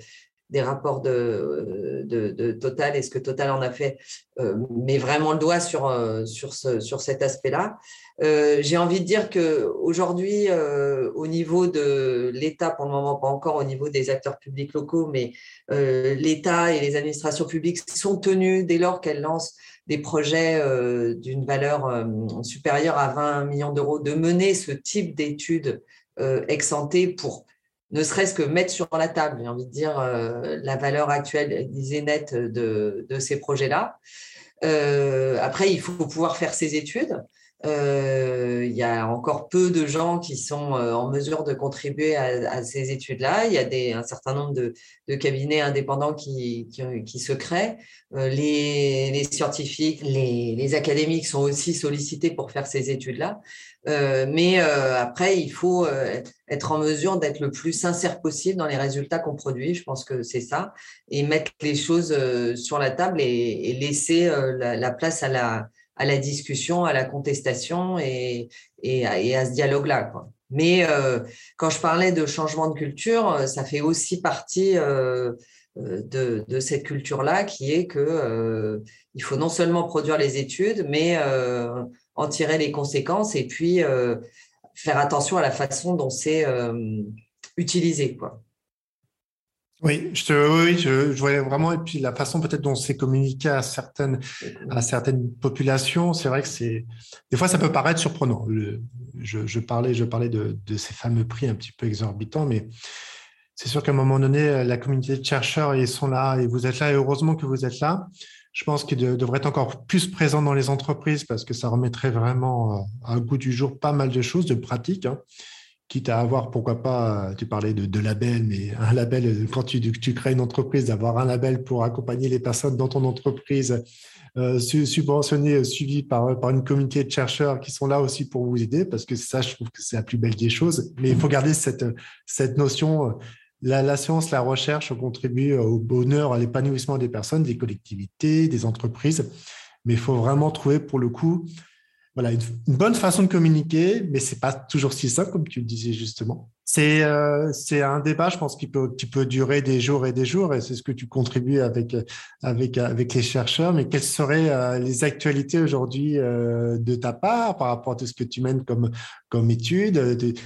des rapports de, Total et ce que Total en a fait euh, met vraiment le doigt sur, euh, sur, ce, sur cet aspect-là. Euh, j'ai envie de dire qu'aujourd'hui, au niveau de l'État, pour le moment pas encore au niveau des acteurs publics locaux, mais l'État et les administrations publiques sont tenus, dès lors qu'elles lancent des projets d'une valeur supérieure à 20 millions d'euros, de mener ce type d'études ex pour ne serait-ce que mettre sur la table, j'ai envie de dire, euh, la valeur actuelle, disait nette, de, de ces projets-là. Euh, après, il faut pouvoir faire ses études. Euh, il y a encore peu de gens qui sont en mesure de contribuer à, ces études-là. Il y a des, un certain nombre de, cabinets indépendants qui, se créent. Les, les, scientifiques, les, académiques sont aussi sollicités pour faire ces études-là. Euh, mais euh, après, il faut euh, être en mesure d'être le plus sincère possible dans les résultats qu'on produit. Je pense que c'est ça. Et mettre les choses sur la table et, laisser la, place à la, à la discussion, à la contestation et, à, ce dialogue-là. Mais quand je parlais de changement de culture, ça fait aussi partie de, de, cette culture-là qui est que il faut non seulement produire les études, mais en tirer les conséquences et puis euh, faire attention à la façon dont c'est euh, utilisé. Quoi.
Oui, je, oui, je, voyais vraiment, et puis la façon peut-être dont c'est communiqué à certaines, à certaines populations, c'est vrai que c'est, des fois ça peut paraître surprenant. je, parlais, je parlais de, de, ces fameux prix un petit peu exorbitants, mais c'est sûr qu'à un moment donné, la communauté de chercheurs, ils sont là et vous êtes là, et heureusement que vous êtes là je pense qu'il devrait être encore plus présent dans les entreprises parce que ça remettrait vraiment euh, à goût du jour pas mal de choses, de pratiques. Hein. Quitte à avoir, pourquoi pas, tu parlais de, de label, mais un label, quand tu, crées une entreprise, d'avoir un label pour accompagner les personnes dans ton entreprise, euh, subventionné, suivi par, par une communauté de chercheurs qui sont là aussi pour vous aider, parce que ça, je trouve que c'est la plus belle des choses. Mais il faut garder cette, cette notion la, science, la recherche contribuent au bonheur, à l'épanouissement des personnes, des collectivités, des entreprises. Mais il faut vraiment trouver, pour le coup, voilà, une, bonne façon de communiquer, mais c'est pas toujours si simple, comme tu le disais justement. C'est euh, un débat, je pense, qui peut, qui peut durer des jours et des jours, et c'est ce que tu contribues avec, avec, avec les chercheurs. Mais quelles seraient euh, les actualités aujourd'hui euh, de ta part par rapport à tout ce que tu mènes comme, comme étude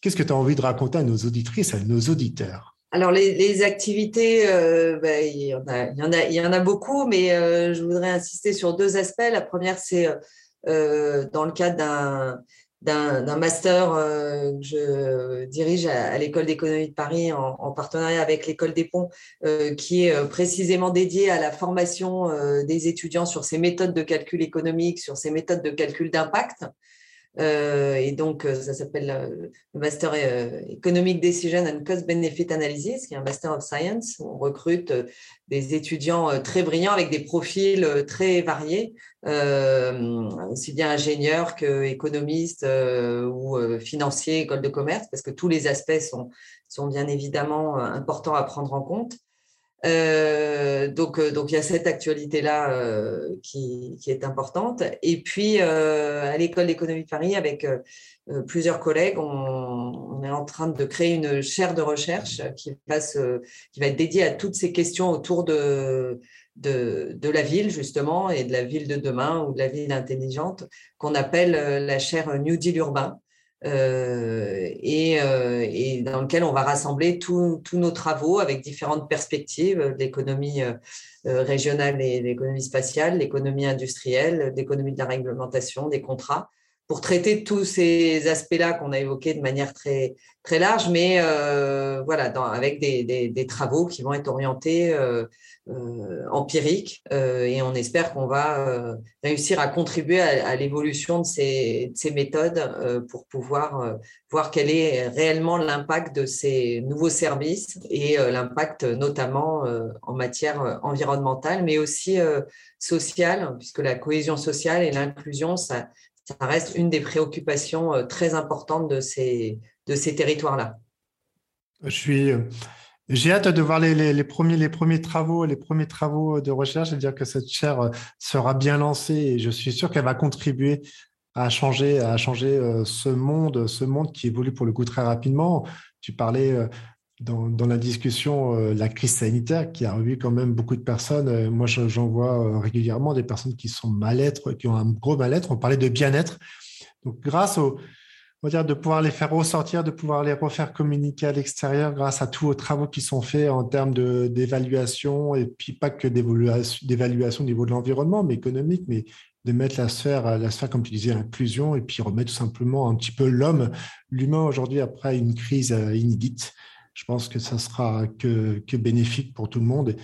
Qu'est-ce que tu as envie de raconter à nos auditrices, à nos auditeurs?
Alors les, activités, ben, il, y en a, il, y en a, beaucoup, mais je voudrais insister sur deux aspects. La première, c'est dans le cadre d'un d'un master que je dirige à, l'école d'économie de Paris en, en partenariat avec l'école des ponts, qui est précisément dédié à la formation des étudiants sur ces méthodes de calcul économique, sur ces méthodes de calcul d'impact. Euh, et donc, euh, ça s'appelle euh, le Master Economic Decision and Cost Benefit Analysis, qui est un Master of Science. On recrute des étudiants très brillants avec des profils très variés, aussi bien ingénieurs qu'économistes ou financiers, école de commerce, parce que tous les aspects sont bien évidemment importants à prendre en compte. Euh, donc, euh, donc il y a cette actualité-là euh, qui, qui, est importante. Et puis, à l'école d'économie de Paris, avec plusieurs collègues, on, est en train de créer une chaire de recherche qui va, qui va être dédiée à toutes ces questions autour de, de, de, la ville, justement, et de la ville de demain ou de la ville intelligente, qu'on appelle la chaire New Deal urbain. Euh, et, euh, et, dans lequel on va rassembler tous nos travaux avec différentes perspectives, l'économie euh, régionale et l'économie spatiale, l'économie industrielle, l'économie de la réglementation, des contrats, pour traiter tous ces aspects-là qu'on a évoqués de manière très, très large, mais euh, voilà, dans, avec des, des, des, travaux qui vont être orientés euh, euh, empiriques, euh, et on espère qu'on va euh, réussir à contribuer à, à l'évolution de ces, de ces méthodes euh, pour pouvoir voir quel est réellement l'impact de ces nouveaux services et l'impact notamment en matière environnementale, mais aussi sociale, puisque la cohésion sociale et l'inclusion, ça, ça reste une des préoccupations euh, très importantes de ces, de ces territoires-là.
Euh, j'ai hâte de voir les, les, premiers, les premiers travaux, les premiers travaux de recherche. C'est-à-dire que cette chaire euh, sera bien lancée et je suis sûr qu'elle va contribuer à changer, à changer ce monde, ce monde qui évolue pour le coup très rapidement. Tu parlais dans, la discussion euh, la crise sanitaire qui a revu quand même beaucoup de personnes. Euh, moi, j'en vois euh, régulièrement des personnes qui sont mal-être, qui ont un gros mal-être. On parlait de bien-être. Donc, grâce au, on va dire, de pouvoir les faire ressortir, de pouvoir les refaire communiquer à l'extérieur grâce à tous les travaux qui sont faits en termes d'évaluation et puis pas que d'évaluation au niveau de l'environnement, mais économique, mais de mettre la sphère, la sphère, comme tu disais, inclusion et puis remettre tout simplement un petit peu l'homme, l'humain aujourd'hui après une crise inédite je pense que ça sera que, bénéfique pour tout le monde.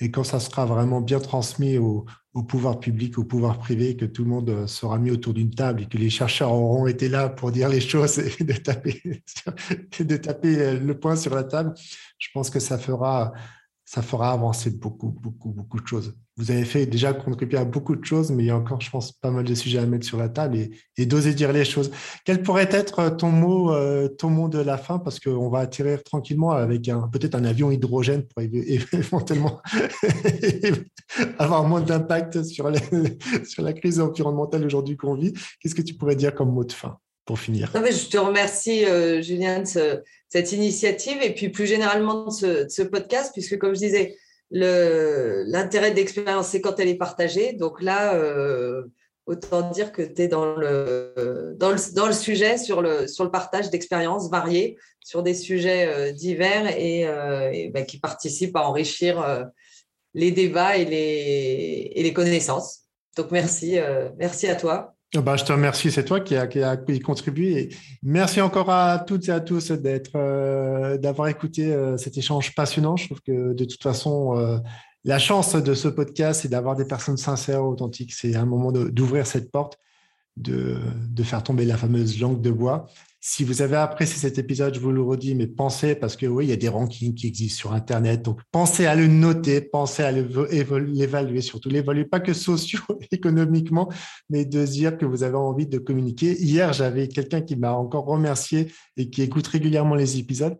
Et quand ça sera vraiment bien transmis au, pouvoir public, au pouvoir privé, que tout le monde sera mis autour d'une table et que les chercheurs auront été là pour dire les choses et taper, de taper le poing sur la table, je pense que ça fera, ça fera avancer beaucoup, beaucoup, beaucoup de choses. Vous avez fait déjà contribuer à beaucoup de choses, mais il y a encore, je pense, pas mal de sujets à mettre sur la table et, d'oser dire les choses. Quel pourrait être ton mot, euh, ton mot de la fin? Parce qu'on va atterrir tranquillement avec peut-être un avion hydrogène pour éventuellement avoir moins d'impact sur, sur la crise environnementale aujourd'hui qu'on vit. Qu'est-ce que tu pourrais dire comme mot de fin? Finir
Je te remercie, euh, Julien, de cette initiative et puis plus généralement de ce, podcast, puisque comme je disais, l'intérêt d'expérience, c'est quand elle est partagée. Donc là, euh, autant dire que tu es dans le, dans, le, dans le sujet sur le, sur le partage d'expériences variées, sur des sujets euh, divers et, euh, ben, qui participent à enrichir les débats et les, et les connaissances. Donc merci, merci à toi.
Bah, je te remercie, c'est toi qui qui contribué. merci encore à toutes et à tous euh, d'avoir écouté euh, cet échange passionnant. Je trouve que de toute façon, euh, la chance de ce podcast, c'est d'avoir des personnes sincères, authentiques. C'est un moment d'ouvrir cette porte, de, faire tomber la fameuse langue de bois. Si vous avez apprécié cet épisode, je vous le redis, mais pensez, parce que oui, il y a des rankings qui existent sur Internet, donc pensez à le noter, pensez à l'évaluer, surtout l'évaluer, pas que socio-économiquement, mais de dire que vous avez envie de communiquer. Hier, j'avais quelqu'un qui m'a encore remercié et qui écoute régulièrement les épisodes.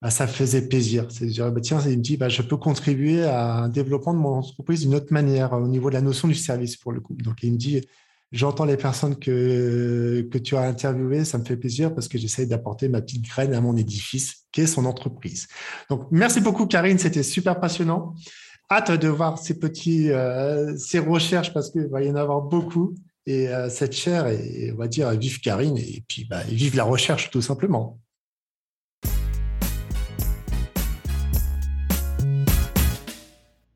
Bah, ça faisait plaisir. C'est dire, bah, tiens, il me dit, bah, je peux contribuer à un développement de mon entreprise d'une autre manière, au niveau de la notion du service pour le coup. Donc, il me dit, J'entends les personnes que, que tu as interviewées, ça me fait plaisir parce que j'essaie d'apporter ma petite graine à mon édifice, qui est son entreprise. Donc, merci beaucoup, Karine, c'était super passionnant. Hâte de voir ces petits, euh, ces recherches parce qu'il va y en avoir beaucoup. Et euh, cette chaire, et on va dire, vive Karine, et puis bah, vive la recherche tout simplement.